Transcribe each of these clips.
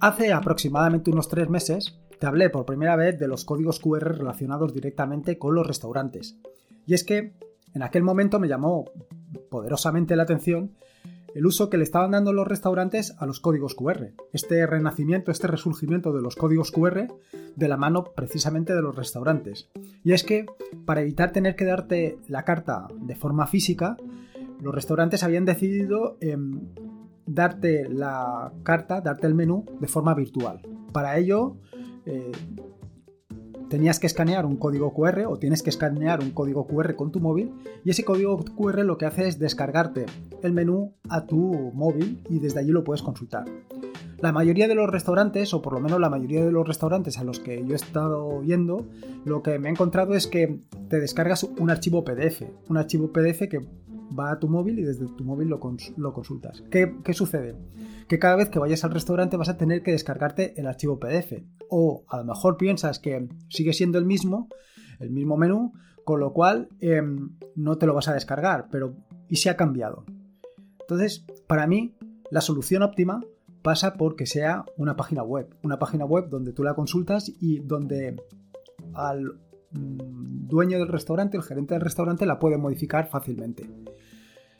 Hace aproximadamente unos tres meses te hablé por primera vez de los códigos QR relacionados directamente con los restaurantes. Y es que en aquel momento me llamó poderosamente la atención el uso que le estaban dando los restaurantes a los códigos QR. Este renacimiento, este resurgimiento de los códigos QR de la mano precisamente de los restaurantes. Y es que para evitar tener que darte la carta de forma física, los restaurantes habían decidido em, darte la carta, darte el menú de forma virtual. Para ello, eh, tenías que escanear un código QR o tienes que escanear un código QR con tu móvil y ese código QR lo que hace es descargarte el menú a tu móvil y desde allí lo puedes consultar. La mayoría de los restaurantes, o por lo menos la mayoría de los restaurantes a los que yo he estado viendo, lo que me he encontrado es que te descargas un archivo PDF, un archivo PDF que va a tu móvil y desde tu móvil lo, consultas. ¿Qué, ¿Qué, sucede? Que cada vez que vayas al restaurante vas a tener que descargarte el archivo PDF. O a lo mejor piensas que sigue siendo el mismo, el mismo menú, con lo cual em, no te lo vas a descargar, pero ¿y si ha cambiado? Entonces, para mí, la solución óptima pasa por que sea una página web. Una página web donde tú la consultas y donde al dueño del restaurante, el gerente del restaurante, la puede modificar fácilmente,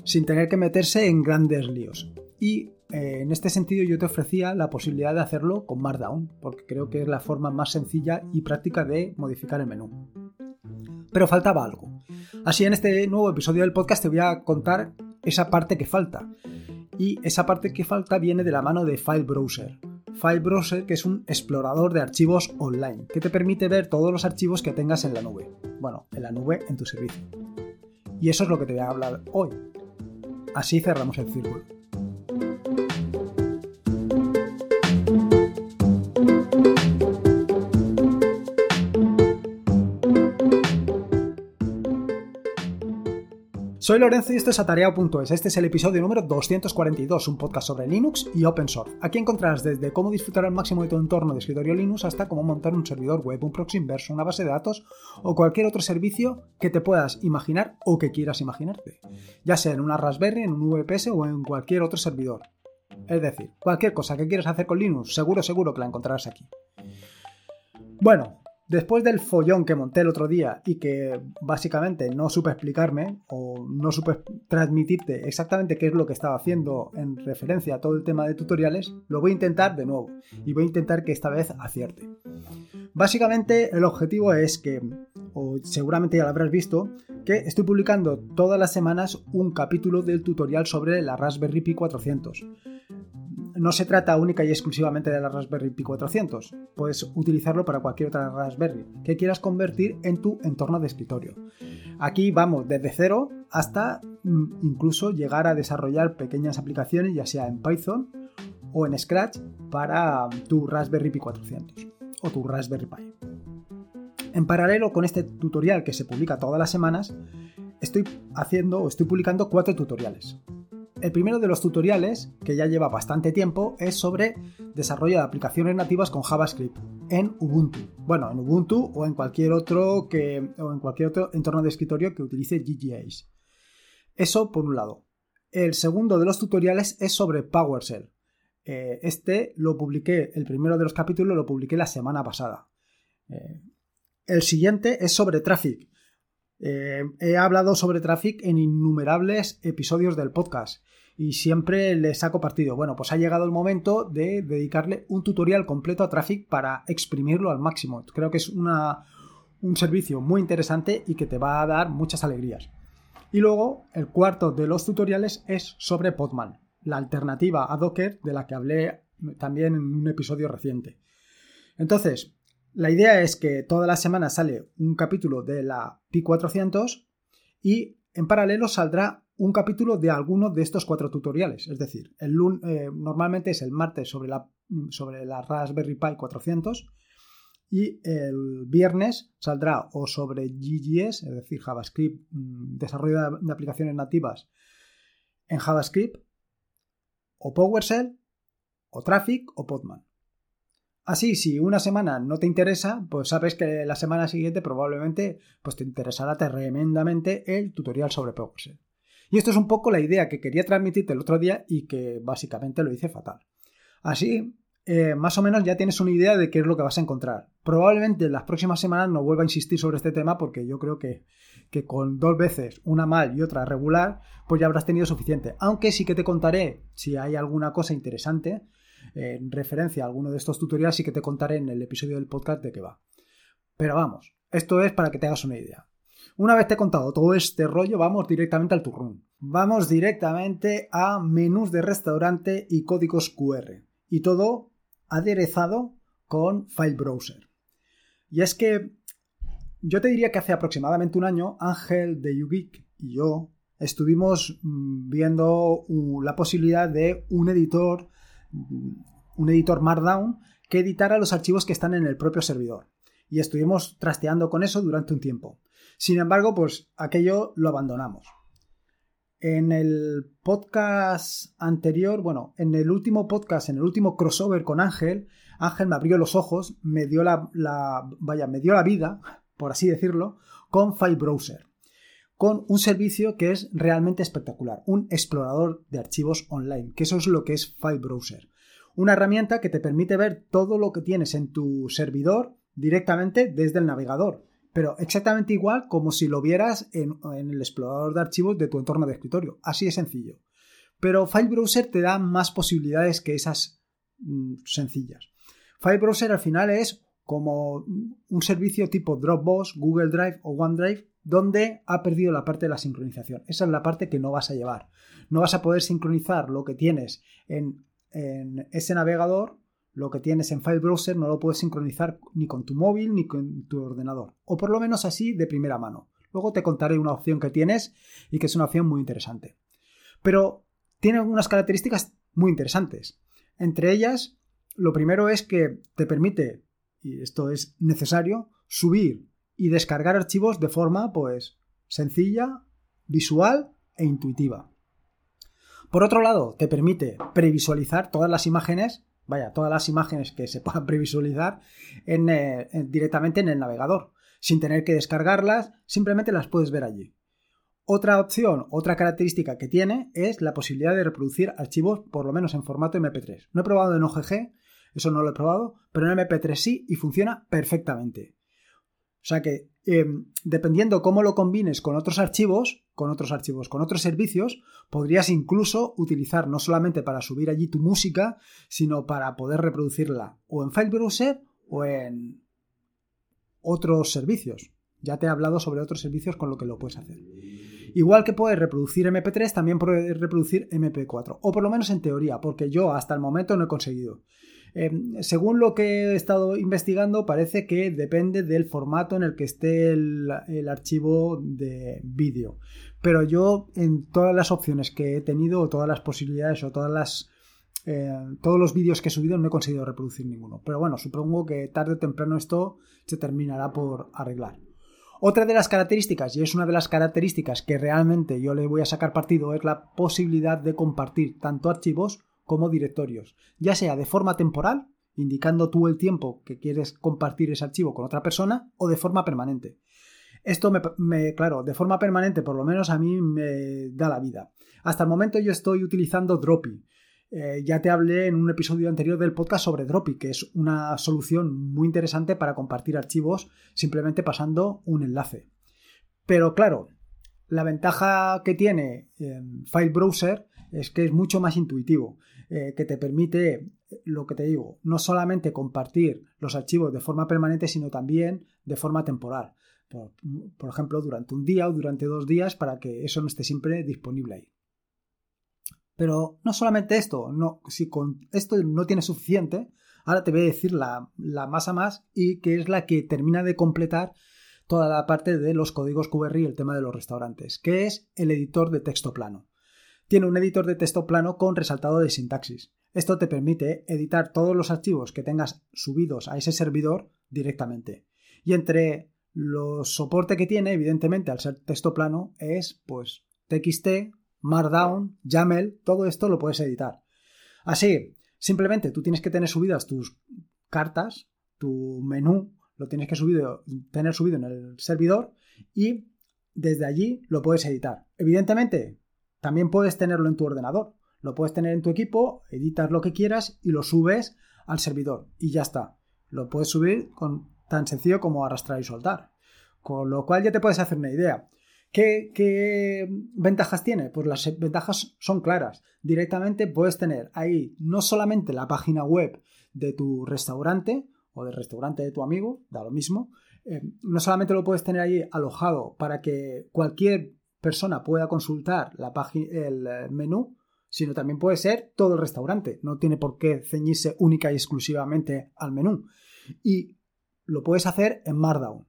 sin tener que meterse en grandes líos. Y eh, en este sentido yo te ofrecía la posibilidad de hacerlo con Markdown, porque creo que es la forma más sencilla y práctica de modificar el menú. Pero faltaba algo. Así en este nuevo episodio del podcast te voy a contar esa parte que falta. Y esa parte que falta viene de la mano de File Browser. File Browser, que es un explorador de archivos online, que te permite ver todos los archivos que tengas en la nube. Bueno, en la nube en tu servicio. Y eso es lo que te voy a hablar hoy. Así cerramos el círculo. Soy Lorenzo y esto es Atareado.es. Este es el episodio número 242, un podcast sobre Linux y Open Source. Aquí encontrarás desde cómo disfrutar al máximo de tu entorno de escritorio Linux hasta cómo montar un servidor web, un proxy inverso, una base de datos o cualquier otro servicio que te puedas imaginar o que quieras imaginarte, ya sea en una Raspberry, en un VPS o en cualquier otro servidor. Es decir, cualquier cosa que quieras hacer con Linux, seguro, seguro que la encontrarás aquí. Bueno, Después del follón que monté el otro día y que básicamente no supe explicarme o no supe transmitirte exactamente qué es lo que estaba haciendo en referencia a todo el tema de tutoriales, lo voy a intentar de nuevo y voy a intentar que esta vez acierte. Básicamente el objetivo es que, o seguramente ya lo habrás visto, que estoy publicando todas las semanas un capítulo del tutorial sobre la Raspberry Pi 400 no se trata única y exclusivamente de la Raspberry Pi 400. Puedes utilizarlo para cualquier otra Raspberry que quieras convertir en tu entorno de escritorio. Aquí vamos desde cero hasta mm, incluso llegar a desarrollar pequeñas aplicaciones, ya sea en Python o en Scratch, para tu Raspberry Pi 400 o tu Raspberry Pi. En paralelo con este tutorial que se publica todas las semanas, estoy haciendo o estoy publicando cuatro tutoriales. El primero de los tutoriales, que ya lleva bastante tiempo, es sobre desarrollo de aplicaciones nativas con JavaScript en Ubuntu. Bueno, en Ubuntu o en cualquier otro que o en cualquier otro entorno de escritorio que utilice GGAs. Eso por un lado. El segundo de los tutoriales es sobre PowerShell. Eh, este lo publiqué, el primero de los capítulos lo publiqué la semana pasada. Eh, el siguiente es sobre Traffic. Eh, he hablado sobre Traffic en innumerables episodios del podcast y siempre le saco partido. Bueno, pues ha llegado el momento de dedicarle un tutorial completo a Traffic para exprimirlo al máximo. Creo que es un servicio muy interesante y que te va a dar muchas alegrías. Y luego, el cuarto de los tutoriales es sobre Podman, la alternativa a Docker de la que hablé también en un episodio reciente. Entonces, la idea es que todas las semanas sale un capítulo de la Pi 400 y en paralelo saldrá un capítulo de alguno de estos cuatro tutoriales. Es decir, el eh, normalmente es el martes sobre la, sobre la Raspberry Pi 400 y el viernes saldrá o sobre GGS, es decir, JavaScript, mm, desarrollo de aplicaciones nativas en JavaScript, o PowerShell, o Traffic, o Podman. Así, si una semana no te interesa, pues sabes que la semana siguiente probablemente pues te interesará tremendamente el tutorial sobre PowerShell. Y esto es un poco la idea que quería transmitirte el otro día y que básicamente lo hice fatal. Así, eh, más o menos ya tienes una idea de qué es lo que vas a encontrar. Probablemente en las próximas semanas no vuelva a insistir sobre este tema porque yo creo que, que con dos veces, una mal y otra regular, pues ya habrás tenido suficiente. Aunque sí que te contaré si hay alguna cosa interesante en referencia a alguno de estos tutoriales, sí que te contaré en el episodio del podcast de qué va. Pero vamos, esto es para que te hagas una idea. Una vez te he contado todo este rollo, vamos directamente al turrón. Vamos directamente a menús de restaurante y códigos QR. Y todo aderezado con File Browser. Y es que yo te diría que hace aproximadamente un año Ángel de YouGeek y yo estuvimos mm, viendo la posibilidad de un editor, un editor Markdown que editara los archivos que están en el propio servidor. Y estuvimos trasteando con eso durante un tiempo. Sin embargo, pues aquello lo abandonamos. En el podcast anterior, bueno, en el último podcast, en el último crossover con Ángel, Ángel me abrió los ojos, me dio la, vaya, me dio la vida, por así decirlo, con File Browser, con un servicio que es realmente espectacular, un explorador de archivos online, que eso es lo que es File Browser. Una herramienta que te permite ver todo lo que tienes en tu servidor directamente desde el navegador pero exactamente igual como si lo vieras en, el explorador de archivos de tu entorno de escritorio. Así de sencillo. Pero File Browser te da más posibilidades que esas mm, sencillas. File Browser al final es como un servicio tipo Dropbox, Google Drive o OneDrive donde ha perdido la parte de la sincronización. Esa es la parte que no vas a llevar. No vas a poder sincronizar lo que tienes en ese navegador lo que tienes en File Browser no lo puedes sincronizar ni con tu móvil ni con tu ordenador, o por lo menos así de primera mano. Luego te contaré una opción que tienes y que es una opción muy interesante. Pero tiene unas características muy interesantes. Entre ellas, lo primero es que te permite, y esto es necesario, subir y descargar archivos de forma pues sencilla, visual e intuitiva. Por otro lado, te permite previsualizar todas las imágenes vaya, todas las imágenes que se puedan previsualizar eh, directamente en el navegador. Sin tener que descargarlas, simplemente las puedes ver allí. Otra opción, otra característica que tiene es la posibilidad de reproducir archivos por lo menos en formato MP3. No he probado en OGG, eso no lo he probado, pero en MP3 sí y funciona perfectamente. O sea que Em, dependiendo cómo lo combines con otros archivos, con otros archivos, con otros servicios, podrías incluso utilizar no solamente para subir allí tu música, sino para poder reproducirla o en File Browser o en otros servicios. Ya te he hablado sobre otros servicios con lo que lo puedes hacer. Igual que puedes reproducir MP3, también puedes reproducir MP4, o por lo menos en teoría, porque yo hasta el momento no he conseguido. Em, según lo que he estado investigando, parece que depende del formato en el que esté el, archivo de vídeo. Pero yo en todas las opciones que he tenido, todas las posibilidades o todas. Eh, todos los vídeos que he subido no he conseguido reproducir ninguno. Pero bueno, supongo que tarde o temprano esto se terminará por arreglar. Otra de las características, y es una de las características que realmente yo le voy a sacar partido, es la posibilidad de compartir tanto archivos como directorios, ya sea de forma temporal, indicando tú el tiempo que quieres compartir ese archivo con otra persona, o de forma permanente. Esto me, claro, de forma permanente por lo menos a mí me da la vida. Hasta el momento yo estoy utilizando Droppy. Eh, ya te hablé en un episodio anterior del podcast sobre Droppy, que es una solución muy interesante para compartir archivos simplemente pasando un enlace. Pero claro, la ventaja que tiene File Browser es que es mucho más intuitivo. Eh, que te permite, lo que te digo, no solamente compartir los archivos de forma permanente, sino también de forma temporal. Por, ejemplo, durante un día o durante dos días para que eso no esté siempre disponible ahí. Pero no solamente esto, no, si con esto no tienes suficiente, ahora te voy a decir la, la masa más y que es la que termina de completar toda la parte de los códigos QR y el tema de los restaurantes, que es el editor de texto plano tiene un editor de texto plano con resaltado de sintaxis. Esto te permite editar todos los archivos que tengas subidos a ese servidor directamente. Y entre los soporte que tiene, evidentemente, al ser texto plano, es pues TXT, Markdown, YAML, todo esto lo puedes editar. Así, simplemente tú tienes que tener subidas tus cartas, tu menú, lo tienes que tener subido en el servidor y desde allí lo puedes editar. Evidentemente, también puedes tenerlo en tu ordenador. Lo puedes tener en tu equipo, editas lo que quieras y lo subes al servidor y ya está. Lo puedes subir con tan sencillo como arrastrar y soltar. Con lo cual ya te puedes hacer una idea. ¿Qué, ventajas tiene? Pues las ventajas son claras. Directamente puedes tener ahí no solamente la página web de tu restaurante o del restaurante de tu amigo, da lo mismo, eh, no solamente lo puedes tener ahí alojado para que cualquier persona pueda consultar la el eh, menú, sino también puede ser todo el restaurante. No tiene por qué ceñirse única y exclusivamente al menú. Y lo puedes hacer en Markdown.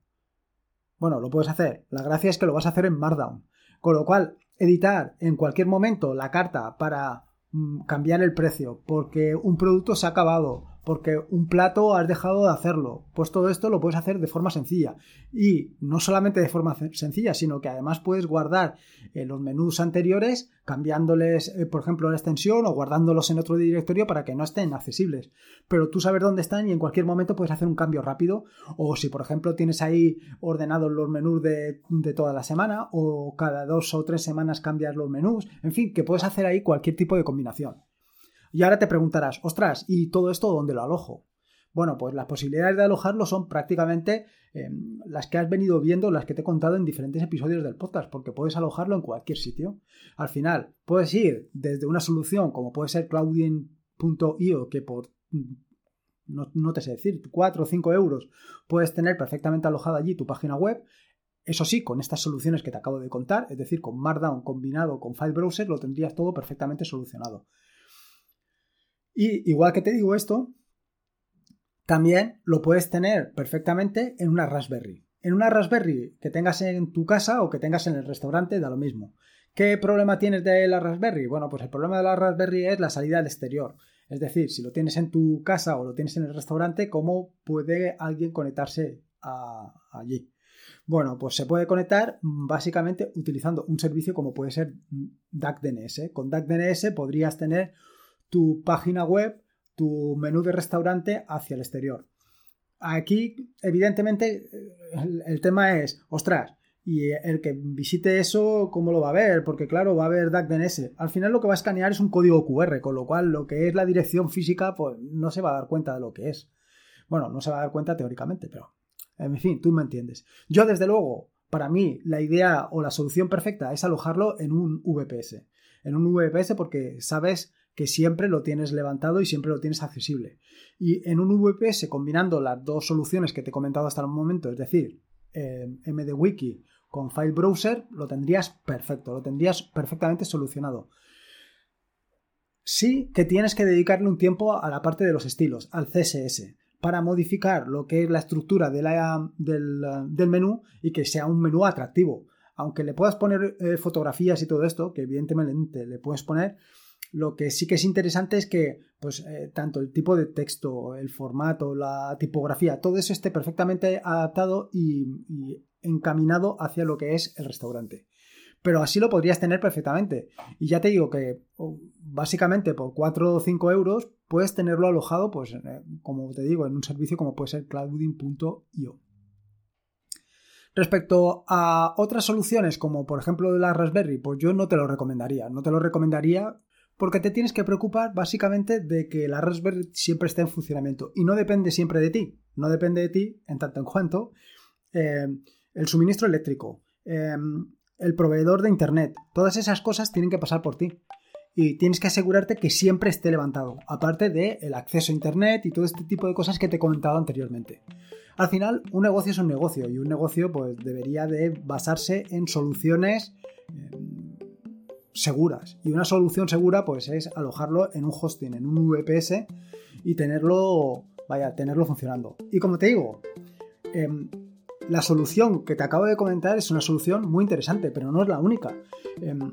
Bueno, lo puedes hacer. La gracia es que lo vas a hacer en Markdown. Con lo cual, editar en cualquier momento la carta para mm, cambiar el precio porque un producto se ha acabado porque un plato has dejado de hacerlo. Pues todo esto lo puedes hacer de forma sencilla. Y no solamente de forma sencilla, sino que además puedes guardar eh, los menús anteriores cambiándoles, eh, por ejemplo, la extensión o guardándolos en otro directorio para que no estén accesibles. Pero tú sabes dónde están y en cualquier momento puedes hacer un cambio rápido. O si, por ejemplo, tienes ahí ordenados los menús de, de toda la semana o cada dos o tres semanas cambias los menús. En fin, que puedes hacer ahí cualquier tipo de combinación. Y ahora te preguntarás, ostras, ¿y todo esto dónde lo alojo? Bueno, pues las posibilidades de alojarlo son prácticamente em, las que has venido viendo, las que te he contado en diferentes episodios del podcast, porque puedes alojarlo en cualquier sitio. Al final, puedes ir desde una solución como puede ser clouding.io, que por, mm, no, no, te sé decir, 4 o 5 euros puedes tener perfectamente alojada allí tu página web. Eso sí, con estas soluciones que te acabo de contar, es decir, con Markdown combinado con File Browser, lo tendrías todo perfectamente solucionado. Y igual que te digo esto, también lo puedes tener perfectamente en una Raspberry. En una Raspberry que tengas en tu casa o que tengas en el restaurante, da lo mismo. ¿Qué problema tienes de la Raspberry? Bueno, pues el problema de la Raspberry es la salida al exterior. Es decir, si lo tienes en tu casa o lo tienes en el restaurante, ¿cómo puede alguien conectarse allí? Bueno, pues se puede conectar básicamente utilizando un servicio como puede ser DACDNS. Con DACDNS podrías tener tu página web, tu menú de restaurante hacia el exterior. Aquí, evidentemente, el, tema es, ostras, y el que visite eso, ¿cómo lo va a ver? Porque claro, va a ver DNS. Al final lo que va a escanear es un código QR, con lo cual lo que es la dirección física, pues no se va a dar cuenta de lo que es. Bueno, no se va a dar cuenta teóricamente, pero en fin, tú me entiendes. Yo, desde luego, para mí, la idea o la solución perfecta es alojarlo en un VPS. En un VPS porque sabes que siempre lo tienes levantado y siempre lo tienes accesible. Y en un VPS combinando las dos soluciones que te he comentado hasta el momento, es decir, eh, MDWiki con File Browser, lo tendrías perfecto, lo tendrías perfectamente solucionado. Sí que tienes que dedicarle un tiempo a la parte de los estilos, al CSS, para modificar lo que es la estructura del, del, menú y que sea un menú atractivo. Aunque le puedas poner eh, fotografías y todo esto, que evidentemente le puedes poner, lo que sí que es interesante es que, pues, eh, tanto el tipo de texto, el formato, la tipografía, todo eso esté perfectamente adaptado y, encaminado hacia lo que es el restaurante. Pero así lo podrías tener perfectamente. Y ya te digo que básicamente por 4 o 5 euros puedes tenerlo alojado, pues, eh, como te digo, en un servicio como puede ser clouding.io. Respecto a otras soluciones, como por ejemplo la Raspberry, pues yo no te lo recomendaría. No te lo recomendaría porque te tienes que preocupar básicamente de que la Raspberry siempre esté en funcionamiento. Y no depende siempre de ti, no depende de ti en tanto en cuanto eh, el suministro eléctrico, eh, el proveedor de internet, todas esas cosas tienen que pasar por ti. Y tienes que asegurarte que siempre esté levantado, aparte del el acceso a internet y todo este tipo de cosas que te he comentado anteriormente. Al final, un negocio es un negocio. Y un negocio pues debería de basarse en soluciones eh, seguras. Y una solución segura pues es alojarlo en un hosting, en un VPS y tenerlo, vaya, tenerlo funcionando. Y como te digo, em, la solución que te acabo de comentar es una solución muy interesante, pero no es la única. Em,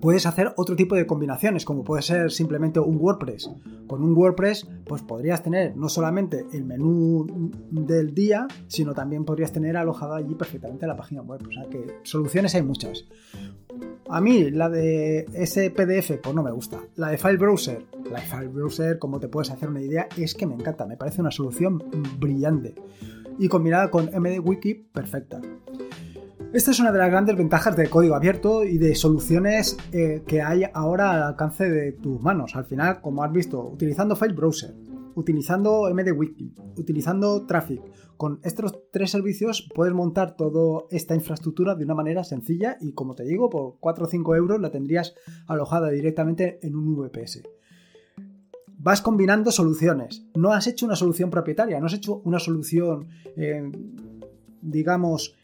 puedes hacer otro tipo de combinaciones, como puede ser simplemente un WordPress. Con un WordPress, pues podrías tener no solamente el menú del día, sino también podrías tener alojada allí perfectamente la página web. O sea que soluciones hay muchas. A mí la de ese PDF pues no me gusta. La de File Browser, la de File Browser, como te puedes hacer una idea, es que me encanta, me parece una solución brillante. Y combinada con MDWiki, perfecta. Esta es una de las grandes ventajas de código abierto y de soluciones eh, que hay ahora al alcance de tus manos. Al final, como has visto, utilizando File Browser, utilizando MDWiki, utilizando Traffic. Con estos tres servicios puedes montar toda esta infraestructura de una manera sencilla y como te digo, por 4 o 5 euros la tendrías alojada directamente en un VPS. Vas combinando soluciones. No has hecho una solución propietaria, no has hecho una solución, eh, digamos,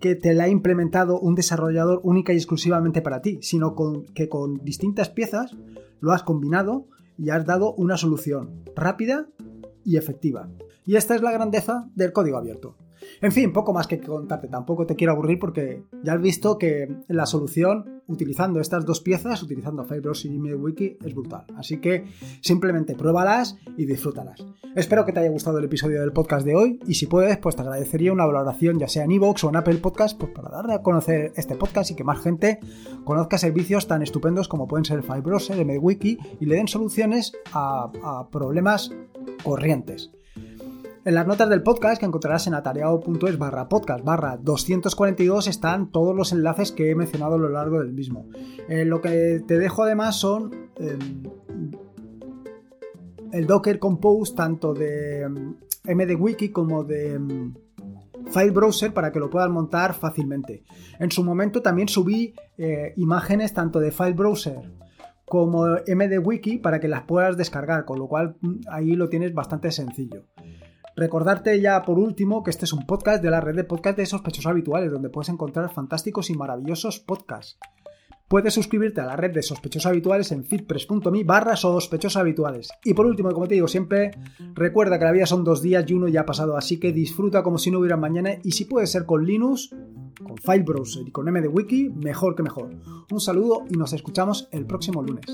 que te la ha implementado un desarrollador única y exclusivamente para ti, sino que con distintas piezas lo has combinado y has dado una solución rápida y efectiva. Y esta es la grandeza del código abierto. En fin, poco más que contarte, tampoco te quiero aburrir porque ya has visto que la solución utilizando estas dos piezas, utilizando FileBrowser y MediaWiki, es brutal. Así que simplemente pruébalas y disfrútalas. Espero que te haya gustado el episodio del podcast de hoy y si puedes, pues te agradecería una valoración ya sea en iVoox o en Apple Podcast pues para darle a conocer este podcast y que más gente conozca servicios tan estupendos como pueden ser el FileBrowser, el MediaWiki y le den soluciones a problemas corrientes. En las notas del podcast que encontrarás en atareado.es barra podcast barra 242 están todos los enlaces que he mencionado a lo largo del mismo. Eh, lo que te dejo además son em, el Docker Compose tanto de MDWiki como de em, File Browser para que lo puedas montar fácilmente. En su momento también subí eh, imágenes tanto de File Browser como MDWiki para que las puedas descargar, con lo cual mm, ahí lo tienes bastante sencillo. Recordarte ya por último que este es un podcast de la red de podcast de sospechosos habituales, donde puedes encontrar fantásticos y maravillosos podcasts. Puedes suscribirte a la red de sospechosos habituales en fitpress.me barra sospechosos habituales. Y por último, como te digo siempre, recuerda que la vida son dos días y uno ya ha pasado, así que disfruta como si no hubiera mañana y si puede ser con Linux, con File Browser y con MDWiki, mejor que mejor. Un saludo y nos escuchamos el próximo lunes.